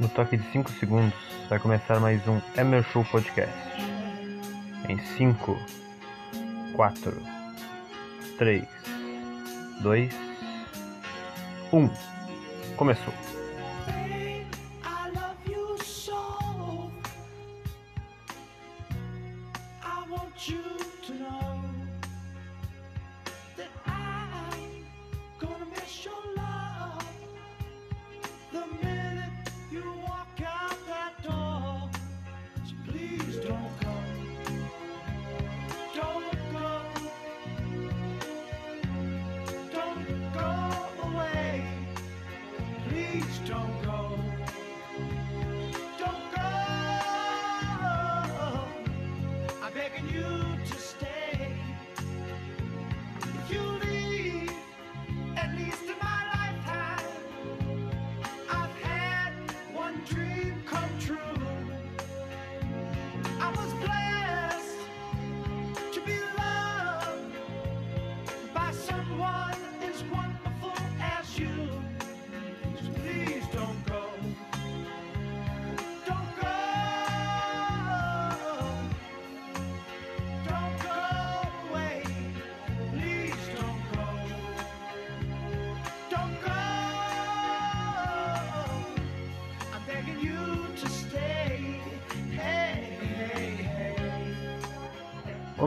No toque de 5 segundos vai começar mais um Emer Show Podcast. Em 5, 4, 3, 2, 1. Começou.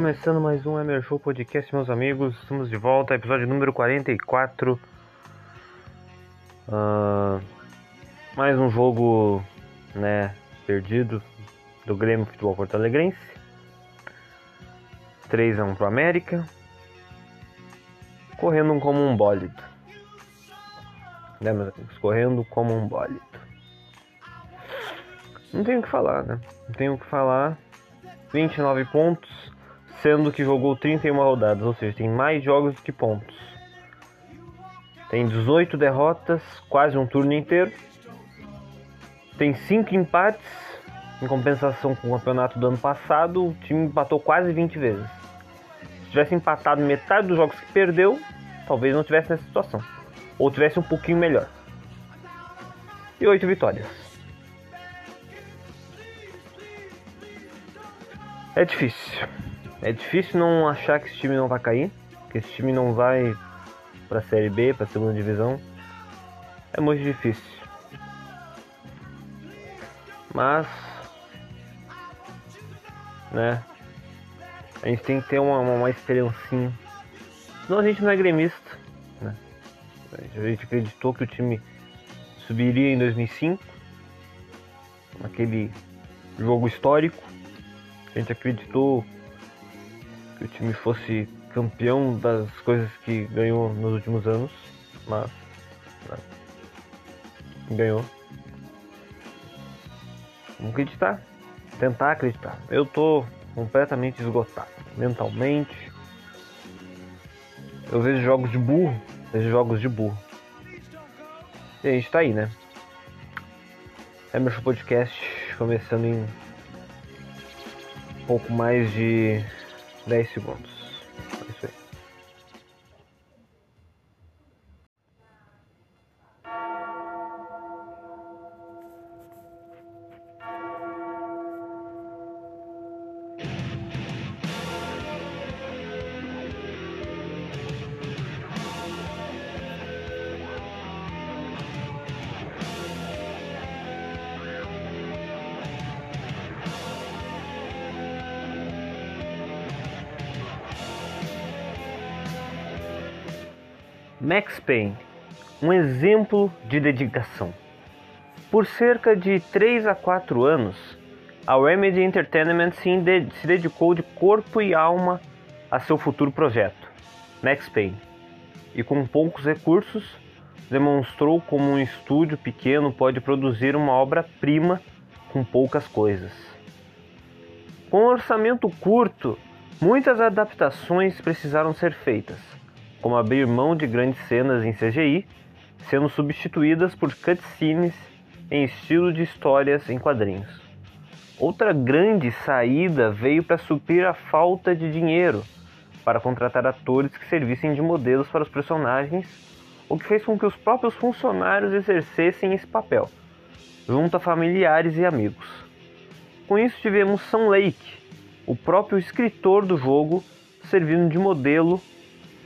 Começando mais um Emer Show Podcast, meus amigos. Estamos de volta, episódio número 44. Ah, mais um jogo, né, perdido do Grêmio Futebol Porto Alegrense. 3 a 1 pro América. Correndo como um bólido. Né, meus amigos? Correndo como um bólido. Não tenho o que falar, né? Não tenho o que falar. 29 pontos, sendo que jogou 31 rodadas, ou seja, tem mais jogos do que pontos. Tem 18 derrotas, quase um turno inteiro. Tem 5 empates, em compensação com o campeonato do ano passado, o time empatou quase 20 vezes. Se tivesse empatado metade dos jogos que perdeu, talvez não tivesse nessa situação. Ou tivesse um pouquinho melhor. E 8 vitórias. É difícil. É difícil não achar que esse time não vai cair, que esse time não vai pra Série B, pra segunda divisão. É muito difícil. Mas, né? A gente tem que ter uma, uma, uma esperancinha. Senão a gente não é gremista, né? A gente acreditou que o time subiria em 2005, naquele jogo histórico. A gente acreditou o time fosse campeão das coisas que ganhou nos últimos anos, mas né, ganhou. Vamos acreditar, tentar acreditar. Eu tô completamente esgotado mentalmente. Eu vejo jogos de burro, vejo jogos de burro. E a gente tá aí, né? É meu podcast começando em pouco mais de 10 segundos. Payne, um exemplo de dedicação. Por cerca de 3 a 4 anos, a Remedy Entertainment se dedicou de corpo e alma a seu futuro projeto, Max Payne, e com poucos recursos, demonstrou como um estúdio pequeno pode produzir uma obra-prima com poucas coisas. Com um orçamento curto, muitas adaptações precisaram ser feitas, como abrir mão de grandes cenas em CGI, sendo substituídas por cutscenes em estilo de histórias em quadrinhos. Outra grande saída veio para suprir a falta de dinheiro para contratar atores que servissem de modelos para os personagens, o que fez com que os próprios funcionários exercessem esse papel, junto a familiares e amigos. Com isso tivemos Sam Lake, o próprio escritor do jogo, servindo de modelo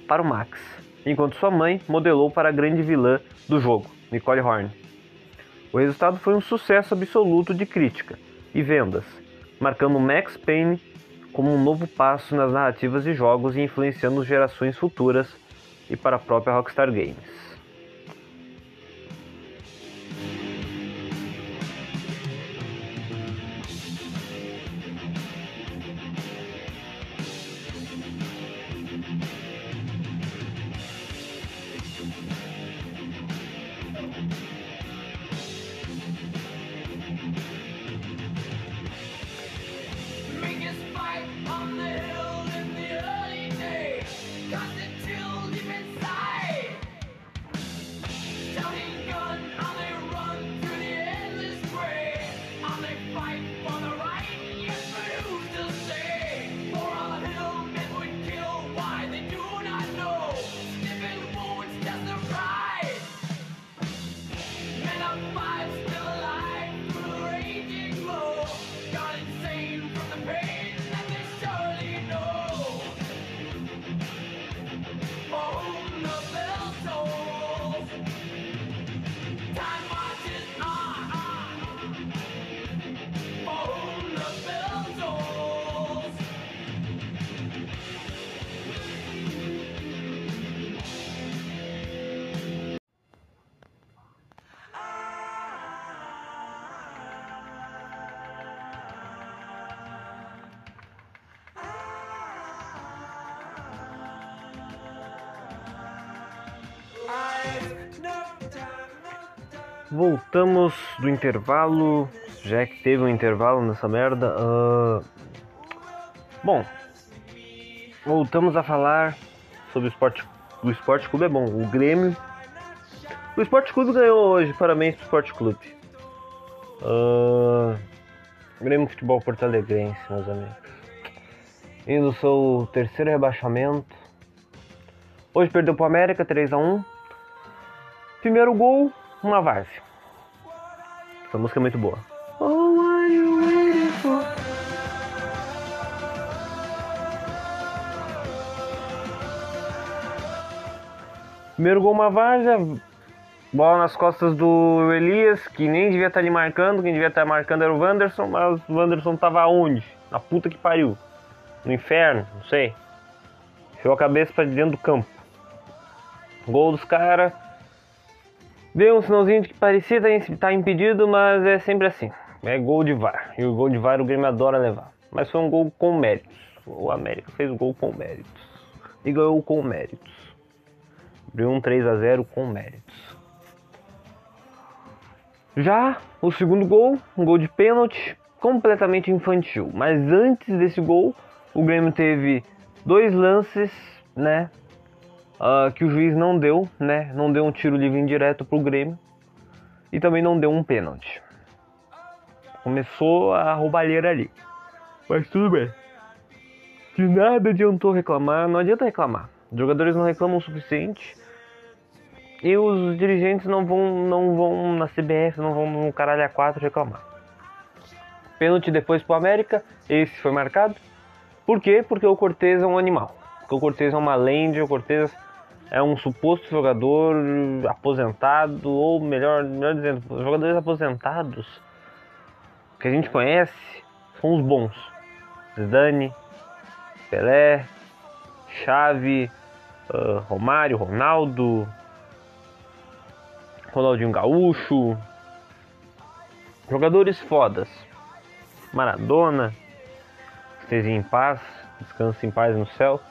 para o Max, enquanto sua mãe modelou para a grande vilã do jogo, Nicole Horn. O resultado foi um sucesso absoluto de crítica e vendas, marcando Max Payne como um novo passo nas narrativas de jogos e influenciando gerações futuras e para a própria Rockstar Games. Voltamos do intervalo, já que teve um intervalo nessa merda. ah, Bom, voltamos a falar sobre o esporte. O esporte clube é bom. O Grêmio. O esporte clube ganhou hoje. Parabéns pro esporte clube. Ah, Grêmio Futebol Porto Alegrense, meus amigos. No seu terceiro rebaixamento. Hoje perdeu pro América 3x1. Primeiro gol, uma várzea. Essa música é muito boa. Primeiro gol, uma várzea. Bola nas costas do Elias, que nem devia estar ali marcando. Quem devia estar marcando era o Wanderson, mas o Wanderson tava onde? Na puta que pariu. No inferno, não sei. Enfiou a cabeça pra dentro do campo. Gol dos caras. Deu um sinalzinho de que parecia estar impedido, mas é sempre assim. É gol de VAR. E o gol de VAR o Grêmio adora levar. Mas foi um gol com méritos. O América fez o gol com méritos. E ganhou com méritos. Abriu um 3 a 0 com méritos. Já o segundo gol, um gol de pênalti, completamente infantil. Mas antes desse gol, o Grêmio teve dois lances, né? Ah, que o juiz não deu, né? Não deu um tiro livre indireto pro Grêmio e também não deu um pênalti. Começou a roubalheira ali. Mas tudo bem. De nada adiantou reclamar, não adianta reclamar. Os jogadores não reclamam o suficiente e os dirigentes não vão, não vão na CBF, não vão no caralho a 4 reclamar. Pênalti depois pro América, esse foi marcado. Por quê? Porque o Cortez é um animal. Porque o Cortez é uma lenda, o Cortez é um suposto jogador aposentado, ou melhor, melhor dizendo, os jogadores aposentados que a gente conhece são os bons. Zidane, Pelé, Xavi, ah, Romário, Ronaldo, Ronaldinho Gaúcho, jogadores fodas. Maradona, esteja em paz, descanse em paz no céu.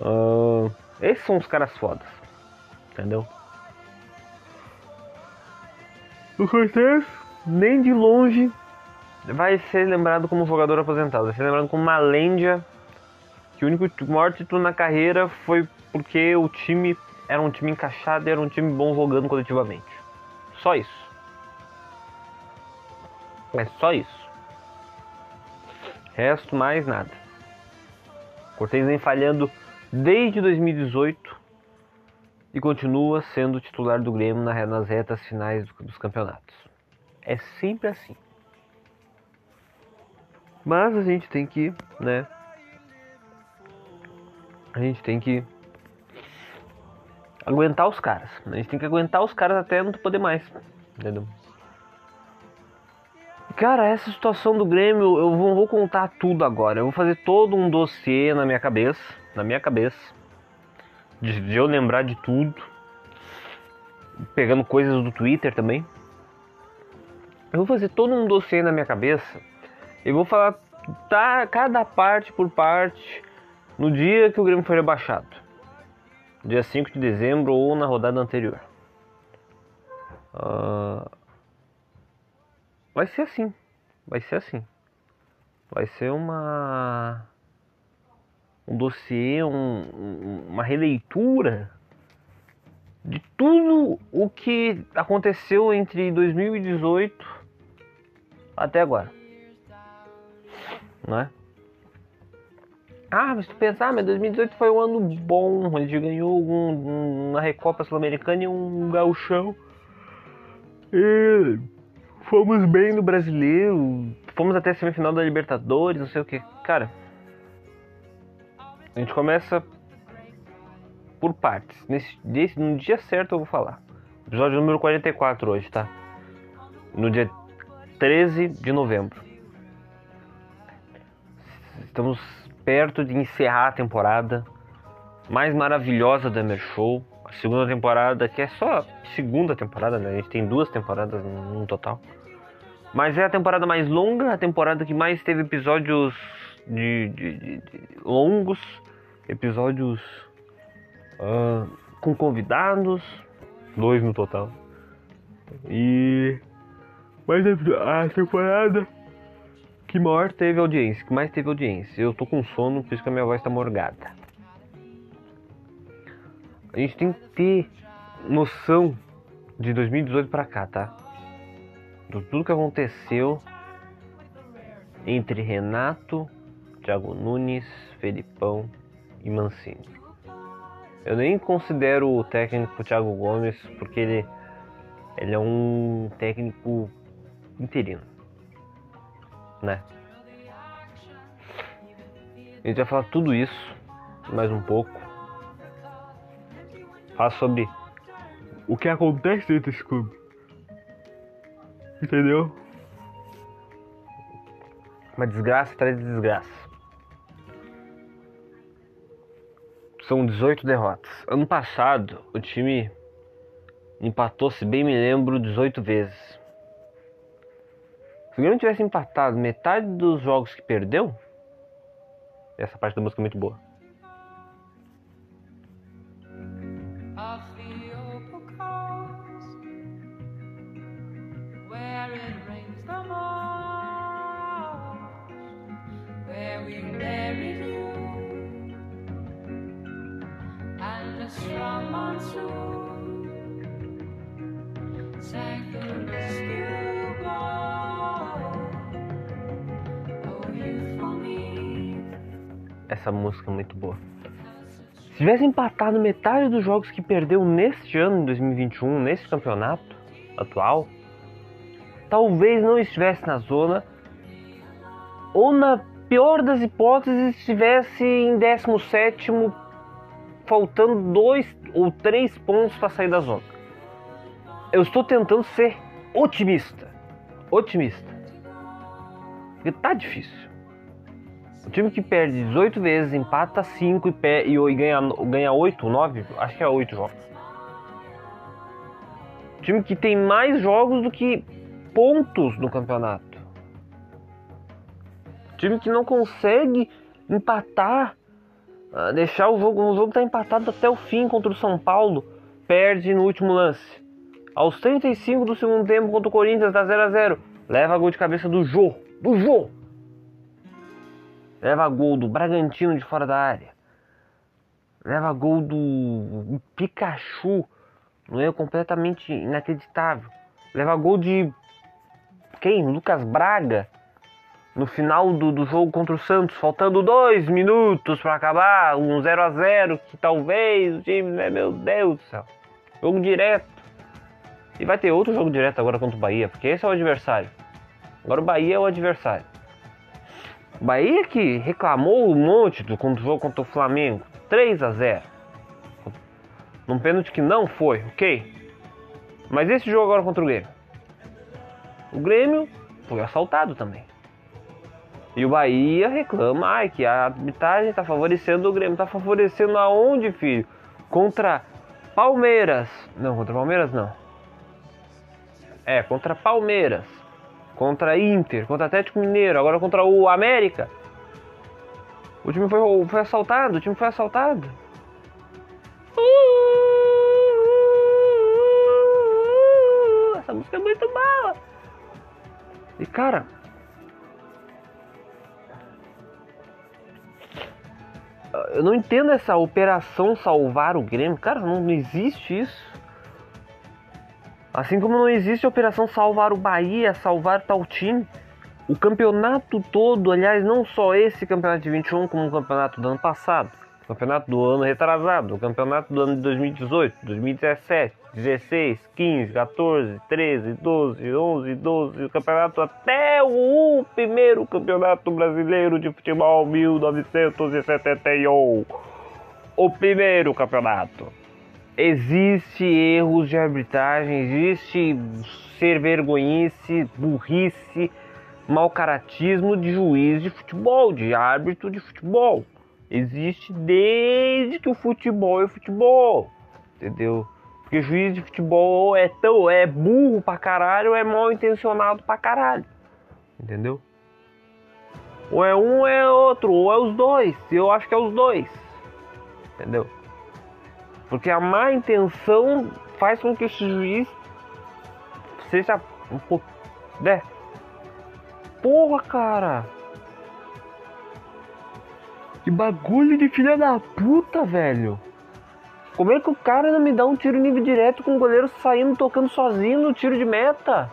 Ah, esses são os caras fodas, entendeu? O Cortez, nem de longe, vai ser lembrado como jogador aposentado. Vai ser lembrado como uma lenda que o único maior título na carreira foi porque o time era um time encaixado e era um time bom jogando coletivamente. Só isso. É só isso. Resto mais nada. Cortez vem falhando desde 2018 e continua sendo titular do Grêmio na- nas retas finais do- dos campeonatos. É sempre assim. Mas a gente tem que, né? A gente tem que aguentar os caras. A gente tem que aguentar os caras até não poder mais. Entendeu? Cara, essa situação do Grêmio, eu não vou contar tudo agora. Eu vou fazer todo um dossiê na minha cabeça. Na minha cabeça. De, de eu lembrar de tudo. Pegando coisas do Twitter também. Eu vou fazer todo um dossiê na minha cabeça. E vou falar tá, cada parte por parte no dia que o Grêmio foi rebaixado. Dia 5 de dezembro ou na rodada anterior. Ah, vai ser assim. Vai ser assim. Vai ser uma. Um dossiê, um, um- uma releitura de tudo o que aconteceu entre 2018 até agora. Não é? Ah, mas tu pensar, mas 2018 foi um ano bom. A gente ganhou um, uma Recopa Sul-Americana e um gauchão. E fomos bem no brasileiro. Fomos até a semifinal da Libertadores, não sei o que. Cara, a gente começa por partes. Nesse, nesse, no dia certo eu vou falar. Episódio número 44 hoje, tá? No dia 13 de novembro. Estamos perto de encerrar a temporada mais maravilhosa da Emer Show. A segunda temporada, que é só segunda temporada, né? A gente tem duas temporadas no no total. Mas é a temporada mais longa, a temporada que mais teve episódios de, de- de- de longos, episódios ah, com convidados, dois no total. E mas a a temporada que maior teve audiência, que mais teve audiência. Eu tô com sono, por isso que a minha voz tá morgada. A gente tem que ter noção de 2018 pra cá, tá? De tudo que aconteceu entre Renato, Thiago Nunes, Felipão e Mancini. Eu nem considero o técnico Thiago Gomes porque ele, ele é um técnico interino, né? A gente vai falar tudo isso, mais um pouco. Falar sobre o que acontece dentro desse clube. Entendeu? Uma desgraça atrás de desgraça. São 18 derrotas. Ano passado, o time empatou, se bem me lembro, 18 vezes. Se o Grêmio tivesse empatado metade dos jogos que perdeu, essa parte da música é muito boa. where it rains the most, where we Essa música é muito boa. Se tivesse empatado metade dos jogos que perdeu neste ano, em 2021, nesse campeonato atual, talvez não estivesse na zona, ou na pior das hipóteses, estivesse em 17, faltando dois ou três pontos para sair da zona. Eu estou tentando ser otimista. Otimista. Porque tá difícil. O time que perde 18 vezes, empata 5 e, pe- e, e ganha, ganha 8, 9, acho que é 8 jogos. O time que tem mais jogos do que pontos no campeonato. O time que não consegue empatar, ah, deixar o jogo, o jogo tá empatado até o fim contra o São Paulo, perde no último lance. Aos 35 do segundo tempo contra o Corinthians, dá 0 a 0 Leva gol de cabeça do Jô. Do Jô! Leva gol do Bragantino de fora da área. Leva gol do Pikachu. Não é completamente inacreditável. Leva gol de quem? Lucas Braga. No final do, do jogo contra o Santos, faltando dois minutos para acabar, um 0 a 0 que talvez o time, né, meu Deus do céu. Jogo direto. E vai ter outro jogo direto agora contra o Bahia, porque esse é o adversário. Agora o Bahia é o adversário. Bahia que reclamou um monte do contra o jogo contra o Flamengo. 3 a 0 Num pênalti que não foi, ok? Mas esse jogo agora contra o Grêmio. O Grêmio foi assaltado também. E o Bahia reclama ai, que a arbitragem está favorecendo o Grêmio. Está favorecendo aonde, filho? Contra Palmeiras. Não, contra Palmeiras não. É, contra Palmeiras. Contra Inter. Contra Atlético Mineiro. Agora contra o América. O time foi, foi assaltado. O time foi assaltado. Essa música é muito boa. E cara, eu não entendo essa operação salvar o Grêmio. Cara, não existe isso. Assim como não existe a operação salvar o Bahia, salvar tal time. O campeonato todo, aliás, não só esse campeonato de 21, como o campeonato do ano passado, o campeonato do ano retrasado, o campeonato do ano de 2018, 2017, 16, 15, 14, 13, 12, 11, 12, o campeonato até o primeiro campeonato brasileiro de futebol 1971. O primeiro campeonato. Existe erros de arbitragem, existe ser vergonhice, burrice, mau caratismo de juiz de futebol, de árbitro de futebol. Existe desde que o futebol é futebol, entendeu? Porque juiz de futebol é tão é burro pra caralho ou é mal intencionado pra caralho. Entendeu? Ou é um ou é outro, ou é os dois. Eu acho que é os dois. Entendeu? Porque a má intenção faz com que esse juiz seja um pouco. Né? Porra, cara! Que bagulho de filha da puta, velho! Como é que o cara não me dá um tiro nível direto com o goleiro saindo tocando sozinho no tiro de meta?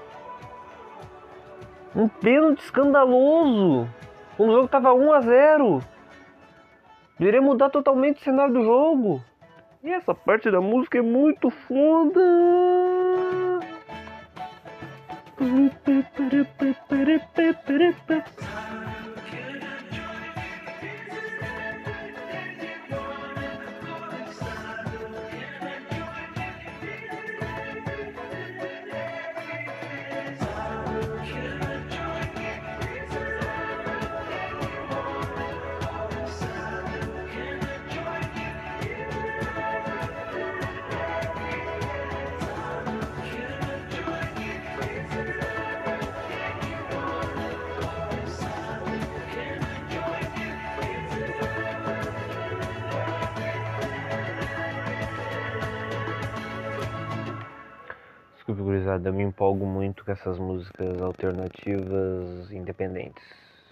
Um pênalti escandaloso. O jogo tava 1 a 0. Deveria mudar totalmente o cenário do jogo. E essa parte da música é muito foda. Desculpe, gurizada, eu me empolgo muito com essas músicas alternativas independentes.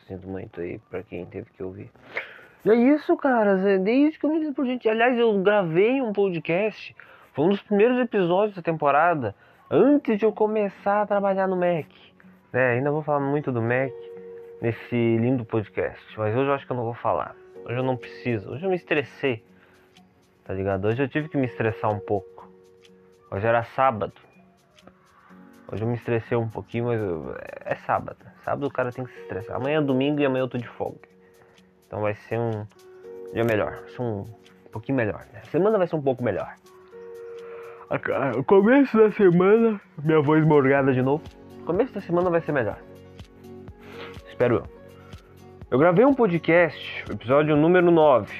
Sinto muito aí pra quem teve que ouvir. E é isso, cara. Desde que eu me lembro por gente. Aliás, eu gravei um podcast. Foi um dos primeiros episódios da temporada. Antes de eu começar a trabalhar no Mac. É, ainda vou falar muito do Mac nesse lindo podcast. Mas hoje eu acho que eu não vou falar. Hoje eu não preciso. Hoje eu me estressei. Tá ligado? Hoje eu tive que me estressar um pouco. Hoje era sábado. Hoje eu me estressei um pouquinho, mas eu- é sábado. Sábado o cara tem que se estressar. Amanhã é domingo e amanhã eu tô de folga. Então vai ser um dia melhor. Vai ser um pouquinho melhor. Né? A semana vai ser um pouco melhor. A ca- O começo da semana, minha voz morgada de novo. O começo da semana vai ser melhor. Espero eu. Eu gravei um podcast, episódio número 9.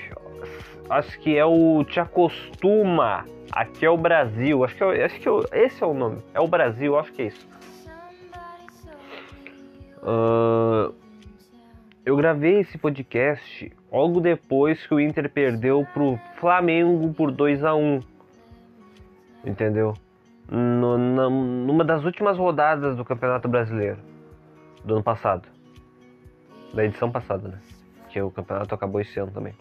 Acho que é o Te Acostuma. Aqui é o Brasil. Acho que, é, acho que é- esse é o nome. É o Brasil, acho que é isso. Ah, eu gravei esse podcast logo depois que o Inter perdeu pro Flamengo por 2 a 1 Entendeu? No- na- numa das últimas rodadas do Campeonato Brasileiro do ano passado. Da edição passada, né? Que o campeonato acabou esse ano também.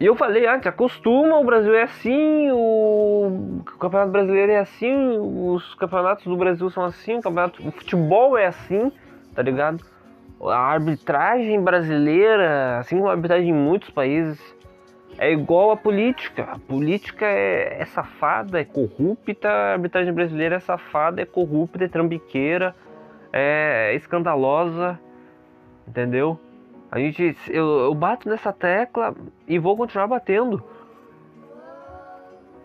E eu falei antes, acostuma, o Brasil é assim, o Campeonato Brasileiro é assim, os campeonatos do Brasil são assim, o campeonato, o futebol é assim, tá ligado? A arbitragem brasileira, assim como a arbitragem em muitos países, É igual a política. A política é, é safada, é corrupta, a arbitragem brasileira é safada, é corrupta, é trambiqueira, é escandalosa, entendeu? A gente, eu, eu bato nessa tecla e vou continuar batendo.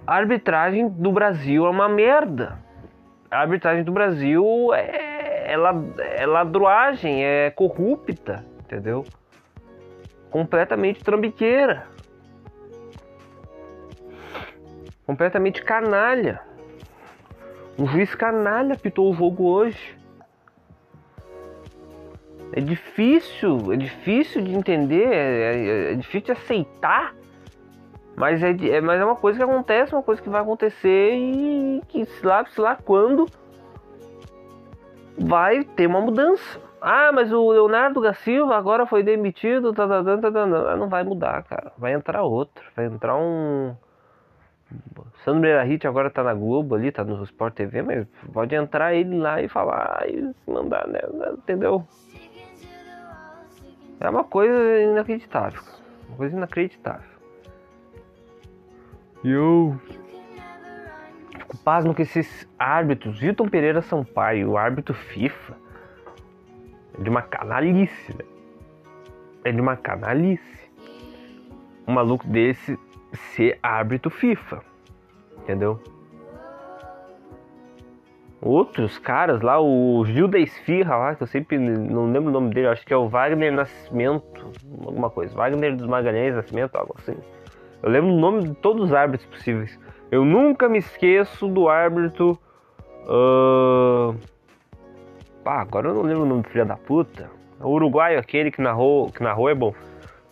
A arbitragem do Brasil é uma merda. A arbitragem do Brasil é, é, é ladruagem, é corrupta, entendeu? Completamente trambiqueira. Completamente canalha. Um juiz canalha apitou o jogo hoje. É difícil, é difícil de entender, é, é- é difícil de aceitar. Mas é, é, mas é uma coisa que acontece, uma coisa que vai acontecer e que se lá, se lá quando vai ter uma mudança. Ah, mas o Leonardo da Silva agora foi demitido, tá, tá, tá, tá, tá, não, não vai mudar, cara. Vai entrar outro, vai entrar um Sandro Meirahit agora tá na Globo ali, tá no Sport TV, mas pode entrar ele lá e falar e mandar, né? Entendeu? É uma coisa inacreditável. Uma coisa inacreditável. E eu fico pasmo que esses árbitros, Wilton Pereira Sampaio, o árbitro FIFA, é de uma canalice, né? É de uma canalice. Um maluco desse ser árbitro FIFA. Entendeu? Outros caras lá, o Gil da Esfirra lá, que eu sempre não lembro o nome dele, acho que é o Wagner Nascimento, alguma coisa. Wagner dos Magalhães Nascimento, algo assim. Eu lembro o nome de todos os árbitros possíveis. Eu nunca me esqueço do árbitro. ah, Ah, agora eu não lembro o nome do filho da puta. O uruguaio aquele que narrou, que narrou é bom.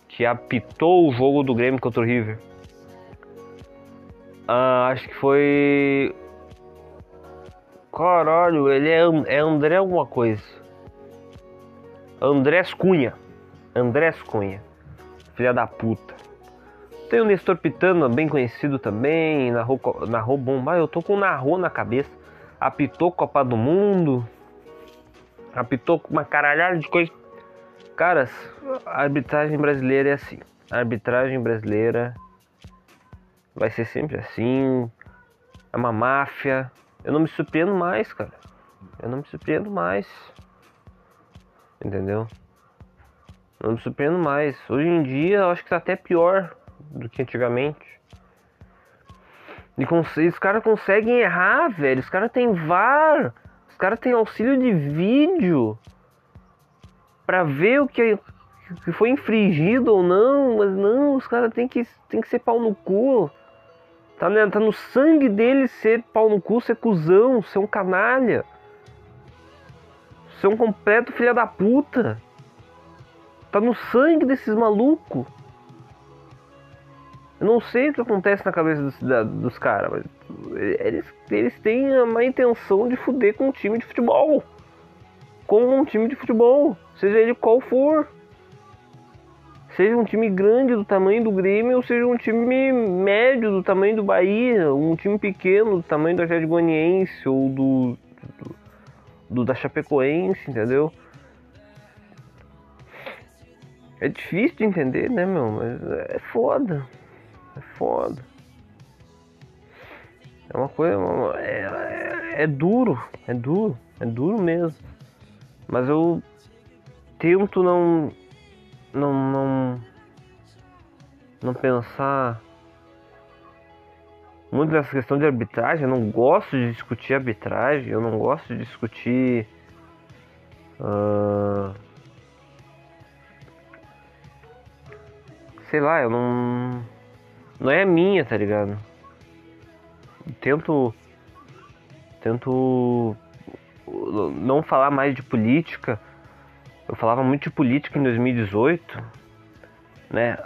Que apitou o jogo do Grêmio contra o River. Ah, acho que foi. Caralho, ele é, é André alguma coisa. Andrés Cunha. Andrés Cunha. Filha da puta. Tem o Nestor Pitano, bem conhecido também. Narrou, narrou bom. Ah, eu tô com narrou na cabeça. Apitou Copa do Mundo. Apitou uma caralhada de coisa. Caras, a arbitragem brasileira é assim. A arbitragem brasileira vai ser sempre assim. É uma máfia. Eu não me surpreendo mais, cara. Eu não me surpreendo mais. Entendeu? Eu não me surpreendo mais. Hoje em dia eu acho que tá até pior do que antigamente. E os caras conseguem errar, velho. Os caras têm VAR. Os caras têm auxílio de vídeo. Pra ver o que, que foi infringido ou não. Mas não, os caras têm que, têm que ser pau no cu. Tá, né, tá no sangue deles ser pau no cu, ser cuzão, ser um canalha. Ser um completo filha da puta. Tá no sangue desses malucos. Eu não sei o que acontece na cabeça dos, dos caras, mas eles, eles têm a má intenção de fuder com um time de futebol. Com um time de futebol, seja ele qual for. Seja um time grande do tamanho do Grêmio, ou seja um time médio do tamanho do Bahia, um time pequeno do tamanho do Atlético Goianiense ou do, do, do da Chapecoense, entendeu? É difícil de entender, né, meu? Mas é foda. É foda. É uma coisa. É, é, é duro. É duro. É duro mesmo. Mas eu tento não. Não. Não, não pensar muito nessa questão de arbitragem. Eu não gosto de discutir arbitragem. Eu não gosto de discutir. ah, sei lá, eu não. Não é minha, tá ligado? Tento. Tento. Não falar mais de política. Eu falava muito de política em 2018, né?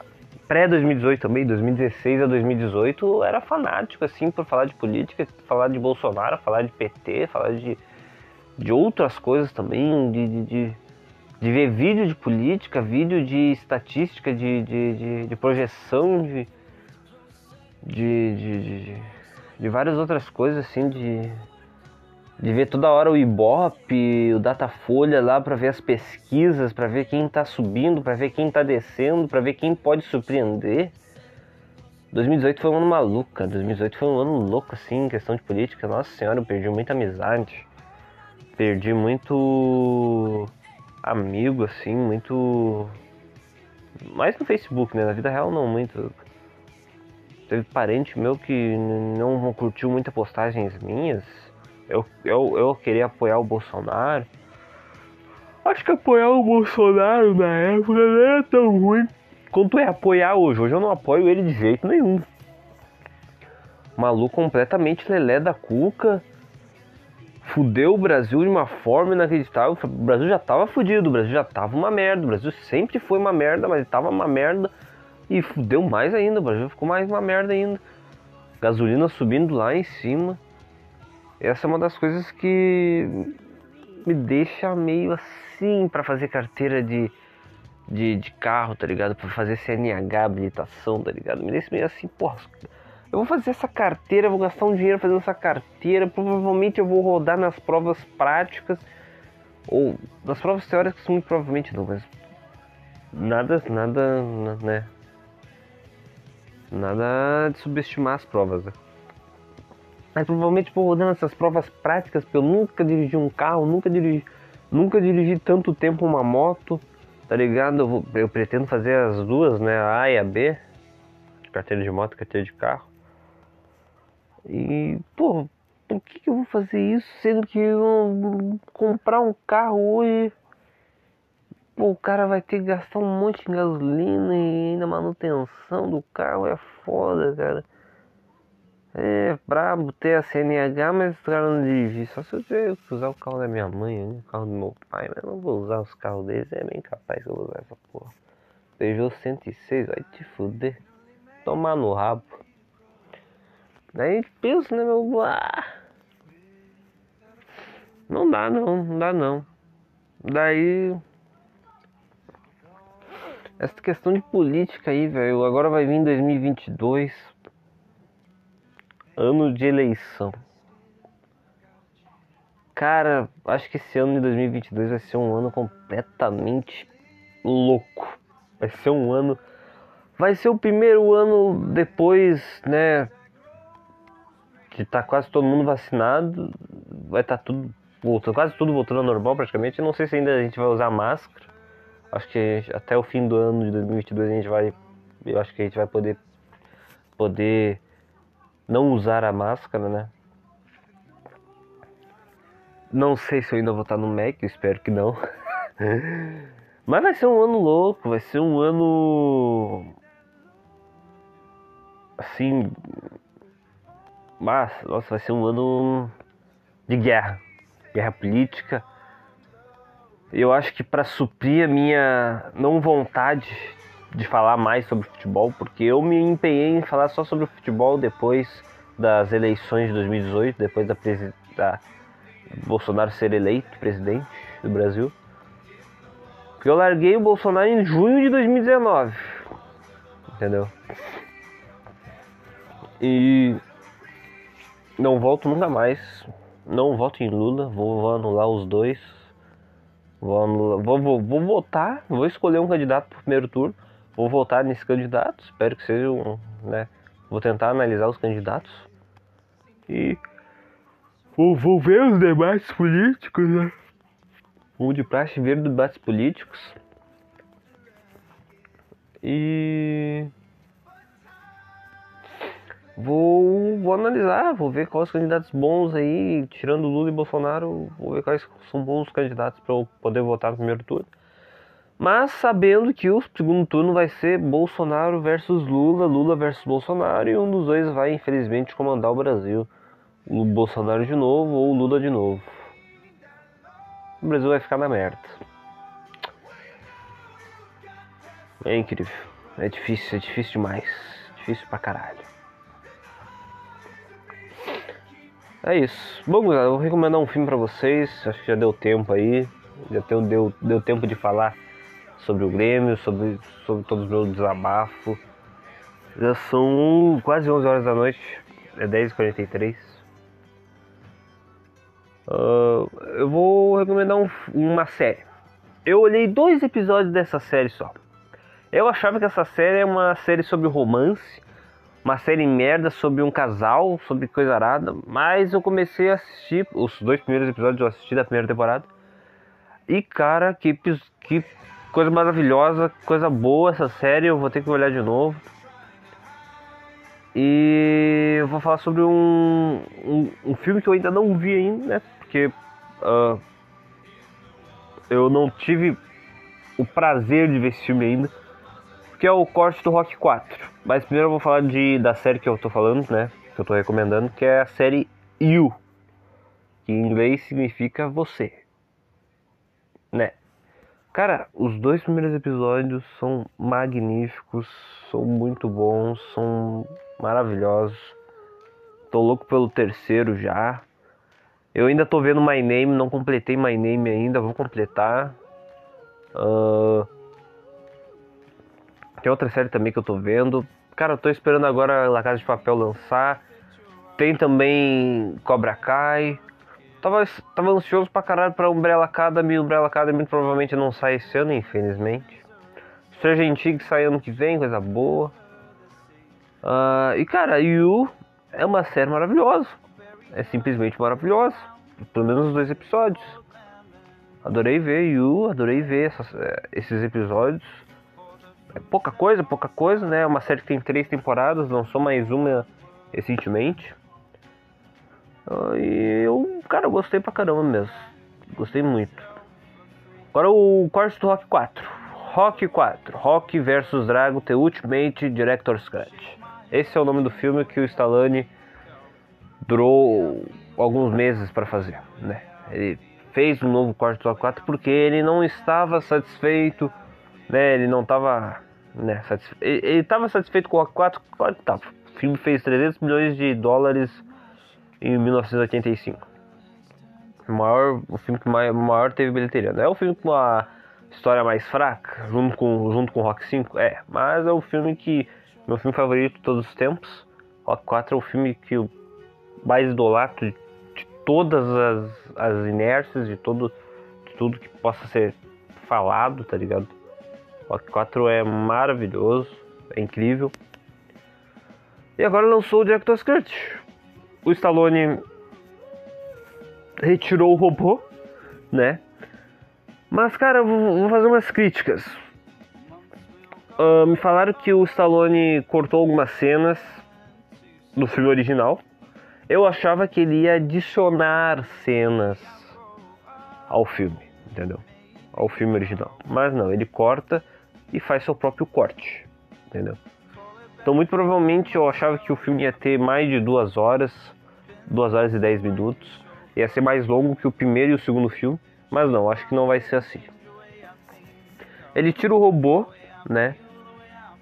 Pré-2018 também, 2016 a 2018, eu era fanático, assim, por falar de política, falar de Bolsonaro, falar de PT, falar de, de outras coisas também, de, de, de, de ver vídeo de política, vídeo de estatística, de, de, de, de projeção, de, de, de, de, de várias outras coisas, assim, de, de ver toda hora o Ibope, o Datafolha lá para ver as pesquisas, para ver quem tá subindo, para ver quem tá descendo, para ver quem pode surpreender. 2018 foi um ano maluco, cara. 2018 foi um ano louco, assim, em questão de política. Nossa senhora, eu perdi muita amizade. Perdi muito amigo, assim, muito. Mais no Facebook, né? Na vida real, não muito. Teve parente meu que não curtiu muitas postagens minhas. Eu, eu, eu queria apoiar o Bolsonaro. Acho que apoiar o Bolsonaro na época não era tão ruim quanto é apoiar hoje. Hoje eu não apoio ele de jeito nenhum. Maluco completamente lelé da cuca. Fudeu o Brasil de uma forma inacreditável. O Brasil já tava fudido, o Brasil já tava uma merda. O Brasil sempre foi uma merda, mas tava uma merda. E fudeu mais ainda, o Brasil ficou mais uma merda ainda. Gasolina subindo lá em cima. Essa é uma das coisas que me deixa meio assim para fazer carteira de, de, de, carro, tá ligado? Pra fazer CNH, habilitação, tá ligado? Me deixa meio assim, porra. Eu vou fazer essa carteira, vou gastar um dinheiro fazendo essa carteira. Provavelmente eu vou rodar nas provas práticas. Ou nas provas teóricas, muito provavelmente não, mas. Nada, nada, né? Nada de subestimar as provas, né? Mas provavelmente vou rodando essas provas práticas, porque eu nunca dirigi um carro, nunca dirigi, nunca dirigi tanto tempo uma moto, tá ligado? Eu, vou, eu pretendo fazer as duas, né? A A e a B, carteira de moto, carteira de carro. E, pô, por que, que eu vou fazer isso sendo que eu comprar um carro hoje? Pô, o cara vai ter que gastar um monte de gasolina e ainda manutenção do carro é foda, cara. É brabo ter a CNH, mas o cara não dirigir. Só se eu tiver que usar o carro da minha mãe, o carro do meu pai, mas não vou usar os carros deles, é bem capaz que eu vou usar essa porra. Peugeot 106, vai te fuder. Tomar no rabo. Daí pensa, né, meu? Ah, não dá não, não dá não. Daí. Essa questão de política aí, velho. Agora vai vir 2022 ano de eleição. Cara, acho que esse ano de 2022 vai ser um ano completamente louco. Vai ser um ano. Vai ser o primeiro ano depois, né? De tá quase todo mundo vacinado. Vai estar tá tudo voltando, quase tudo voltando ao normal praticamente. Não sei se ainda a gente vai usar máscara. Acho que até o fim do ano de 2022 a gente vai. Eu acho que a gente vai poder. Poder não usar a máscara, né? Não sei se eu ainda vou estar no Mac, espero que não. Mas vai ser um ano louco, vai ser um ano. Assim. Mas, nossa, vai ser um ano de guerra. Guerra política. Eu acho que para suprir a minha não vontade de falar mais sobre futebol, porque eu me empenhei em falar só sobre o futebol depois das eleições de 2018, depois da, da Bolsonaro ser eleito presidente do Brasil. Porque eu larguei o Bolsonaro em junho de 2019. Entendeu? E não volto nunca mais. Não voto em Lula, vou, anular os dois. Vou, vou, vou, vou votar, vou escolher um candidato pro primeiro turno. Vou votar nesse candidato, espero que seja um, né? Vou tentar analisar os candidatos. E vou, vou ver os debates políticos, né? Vou de praxe ver debates políticos. E vou, vou analisar, vou ver quais candidatos bons aí, tirando Lula e Bolsonaro, vou ver quais são bons candidatos para eu poder votar no primeiro turno mas sabendo que o segundo turno vai ser Bolsonaro versus Lula, Lula versus Bolsonaro, e um dos dois vai infelizmente comandar o Brasil. O Bolsonaro de novo ou o Lula de novo. O Brasil vai ficar na merda. É incrível. É difícil, é difícil demais. Difícil pra caralho. É isso. Bom, galera, vou recomendar um filme pra vocês. Acho que já deu tempo aí. Já deu, deu, deu tempo de falar sobre o Grêmio, sobre, sobre todos os meus desabafos. Já são quase 11 horas da noite, é 10h43. Uh, eu vou recomendar um, uma série. Eu olhei dois episódios dessa série só. Eu achava que essa série é uma série sobre romance, uma série merda sobre um casal, sobre coisa arada, mas eu comecei a assistir os dois primeiros episódios eu assisti da primeira temporada. E cara, que, que coisa maravilhosa, coisa boa essa série, eu vou ter que olhar de novo. E eu vou falar sobre um, um, um filme que eu ainda não vi ainda, né? Porque ah, eu não tive o prazer de ver esse filme ainda. Que é o corte do Rock 4. Mas primeiro eu vou falar de, da série que eu tô falando, né? Que eu tô recomendando, que é a série You. Que em inglês significa você. Né? Cara, os dois primeiros episódios são magníficos, são muito bons, são maravilhosos. Tô louco pelo terceiro já. Eu ainda tô vendo My Name, não completei My Name ainda, vou completar. Ahn, tem outra série também que eu tô vendo. Cara, eu tô esperando agora La Casa de Papel lançar. Tem também Cobra Kai. Tava, tava ansioso pra caralho pra Umbrella Academy. Umbrella Academy provavelmente não sai esse ano, infelizmente. Stranger Things sai ano que vem, coisa boa. Ah, e cara, You é uma série maravilhosa. É simplesmente maravilhosa. Pelo menos os dois episódios. Adorei ver You, adorei ver essas- eh, esses episódios. É pouca coisa, pouca coisa, né? É uma série que tem três temporadas, lançou mais uma recentemente. Ah, E eu, cara, eu gostei pra caramba mesmo. Gostei muito. Agora o corte do Rock 4. Rock 4. Rock vs Drago The Ultimate Director's Cut. Esse é o nome do filme que o Stallone durou alguns meses para fazer, né? Ele fez um novo corte do Rock 4 porque ele não estava satisfeito, né? Ele não estava, né, ele estava satisfeito com o Rock 4, claro que. O filme fez 300 milhões de dólares em 1985. O maior, o filme que maior, maior teve bilheteria. Não é o filme com a história mais fraca, junto com, junto com Rock 5? É, mas é o filme que. Meu filme favorito de todos os tempos. Rock 4 é o filme que eu mais idolatro de, de todas as, as inércias, de, todo, de tudo que possa ser falado, tá ligado? Rock 4 é maravilhoso, é incrível. E agora lançou o Director's Cut. O Stallone retirou o robô, né? Mas, cara, eu vou, fazer umas críticas. Ah, me falaram que o Stallone cortou algumas cenas do filme original. Eu achava que ele ia adicionar cenas ao filme, entendeu? Ao filme original. Mas não, ele corta e faz seu próprio corte, entendeu? Então, muito provavelmente, eu achava que o filme ia ter mais de duas horas, duas horas e dez minutos. Ia ser mais longo que o primeiro e o segundo filme, mas não, acho que não vai ser assim. Ele tira o robô, né?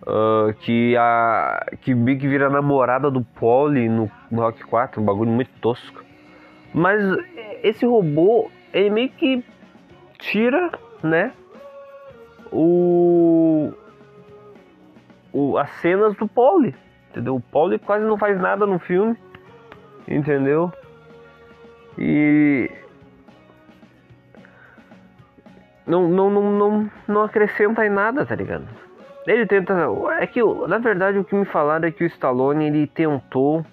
Ah, que a que que vira namorada do Polly no, no Rock 4, um bagulho muito tosco. Mas esse robô, ele meio que tira, né? O, o as cenas do Polly, entendeu? O Polly quase não faz nada no filme, entendeu? E não, não, não, não, não acrescenta em nada, tá ligado? Ele tenta. É que, na verdade, o que me falaram é que o Stallone ele tentou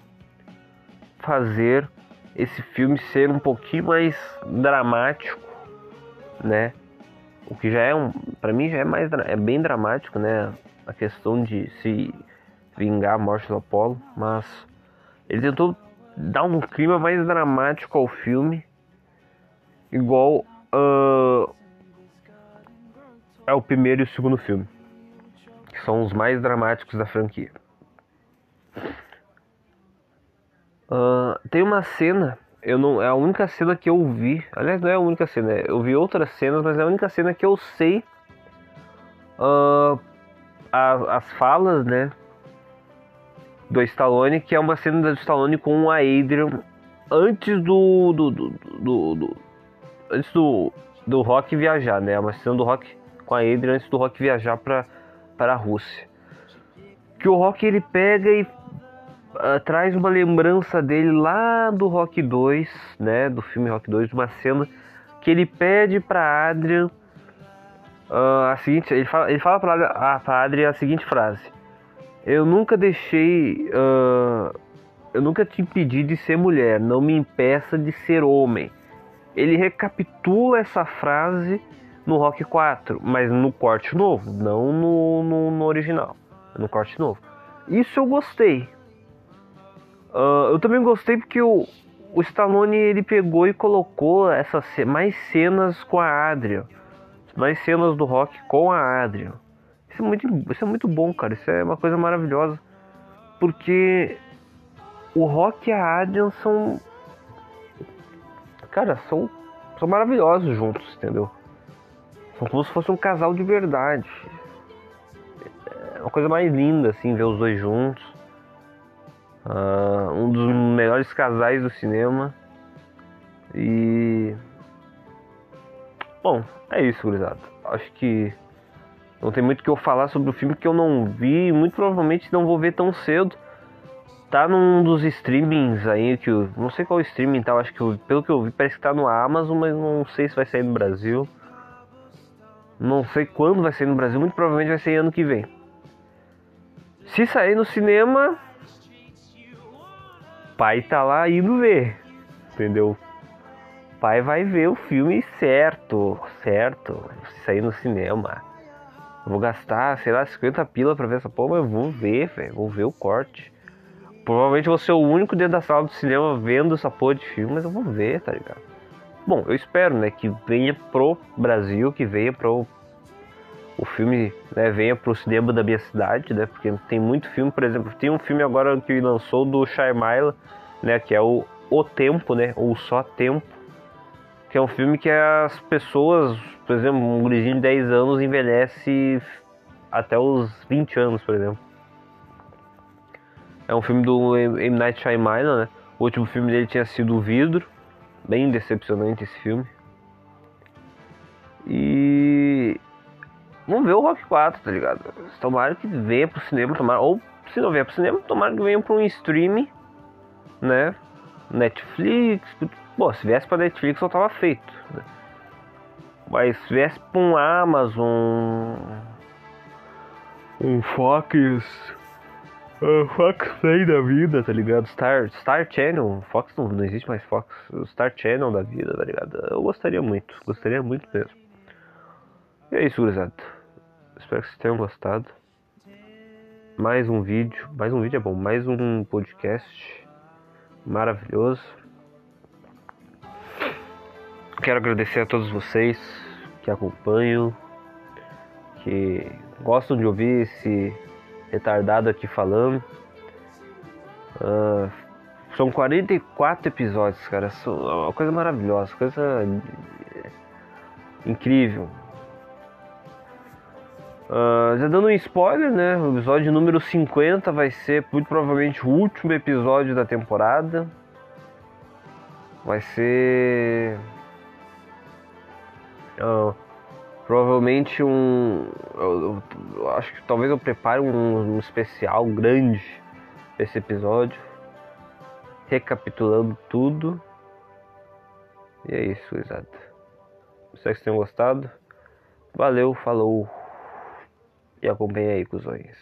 fazer esse filme ser um pouquinho mais dramático, né? O que já é um. Pra mim já é mais. É bem dramático, né? A questão de se vingar a morte do Apollo. Mas ele tentou dar um clima mais dramático ao filme. Igual. ah, é o primeiro e o segundo filme que são os mais dramáticos da franquia. Ah, tem uma cena, eu não, é a única cena que eu vi. Aliás, não é a única cena, eu vi outras cenas, mas é a única cena que eu sei a- as falas, né? Do Stallone, que é uma cena do Stallone com a Adrian antes do. do, do, do- do- antes do, do Rock viajar, né? É uma cena do Rock com a Adrian antes do Rock viajar pra, para a Rússia. Que o Rock ele pega e ah, traz uma lembrança dele lá do Rock 2, né? Do filme Rock 2, uma cena que ele pede pra Adrian ah, a seguinte, ele fala, ele fala pra, a- pra Adrian a seguinte frase: Eu nunca deixei. ah, eu nunca te impedi de ser mulher, não me impeça de ser homem. Ele recapitula essa frase no Rock 4, mas no corte novo, não no, no, no original, no corte novo. Isso eu gostei. Ah, eu também gostei porque o, o Stallone ele pegou e colocou essas mais cenas com a Adrian, mais cenas do Rock com a Adrian. Isso é muito, isso é muito bom, cara. Isso é uma coisa maravilhosa, porque o Rock e a Adrian são, cara, são, são maravilhosos juntos, entendeu? São como se fosse um casal de verdade. É uma coisa mais linda, assim, ver os dois juntos. Ah, um dos melhores casais do cinema. E. Bom, é isso, gurizada. Acho que não tem muito que eu falar sobre o filme que eu não vi e muito provavelmente não vou ver tão cedo. Tá num dos streamings aí que eu. Não sei qual streaming tá, eu acho que eu- pelo que eu vi parece que tá no Amazon, mas não sei se vai sair no Brasil. Não sei quando vai sair no Brasil, muito provavelmente vai sair ano que vem. Se sair no cinema, pai tá lá indo ver, entendeu? Pai vai ver o filme certo, certo, se sair no cinema. Vou gastar, sei lá, 50 pila pra ver essa porra, mas eu vou ver, velho, vou ver o corte. Provavelmente vou ser o único dentro da sala do cinema vendo essa porra de filme, mas eu vou ver, tá ligado? Bom, eu espero, né, que venha pro Brasil, que venha pro o filme, né, venha pro cinema da minha cidade, né, porque tem muito filme, por exemplo, tem um filme agora que lançou do Shyamalan, né, que é o O Tempo, né, ou Só Tempo, que é um filme que as pessoas, por exemplo, um gurizinho de 10 anos envelhece até os 20 anos, por exemplo. É um filme do M. Night Shyamalan, né? O último filme dele tinha sido O Vidro, bem decepcionante esse filme. E vamos ver o Rock 4, tá ligado? Tomara que venha pro cinema, tomara, ou se não vier pro cinema, tomara que venha pra um streaming, né? Netflix, pô, se viesse pra Netflix eu tava feito. né? Mas se viesse pra um Amazon, um Fox, um Fox Play da vida, tá ligado? Star, Star Channel, Fox não, não existe mais Fox, Star Channel da vida, tá ligado? Eu gostaria muito, gostaria muito mesmo. E é isso, gurizada. Espero que vocês tenham gostado. Mais um vídeo, mais um vídeo é bom, mais um podcast maravilhoso. Quero agradecer a todos vocês que acompanham, que gostam de ouvir esse retardado aqui falando. Ah, são 44 episódios, cara. São uma coisa maravilhosa, coisa incrível. Ah, já dando um spoiler, né? O episódio número 50 vai ser muito provavelmente o último episódio da temporada. Vai ser. Ah, provavelmente um. Eu, eu- acho que talvez eu prepare um, um especial grande esse episódio. Recapitulando tudo. E é isso, exato. Espero que vocês tenham gostado. Valeu, falou. E acompanhe aí, cuzões.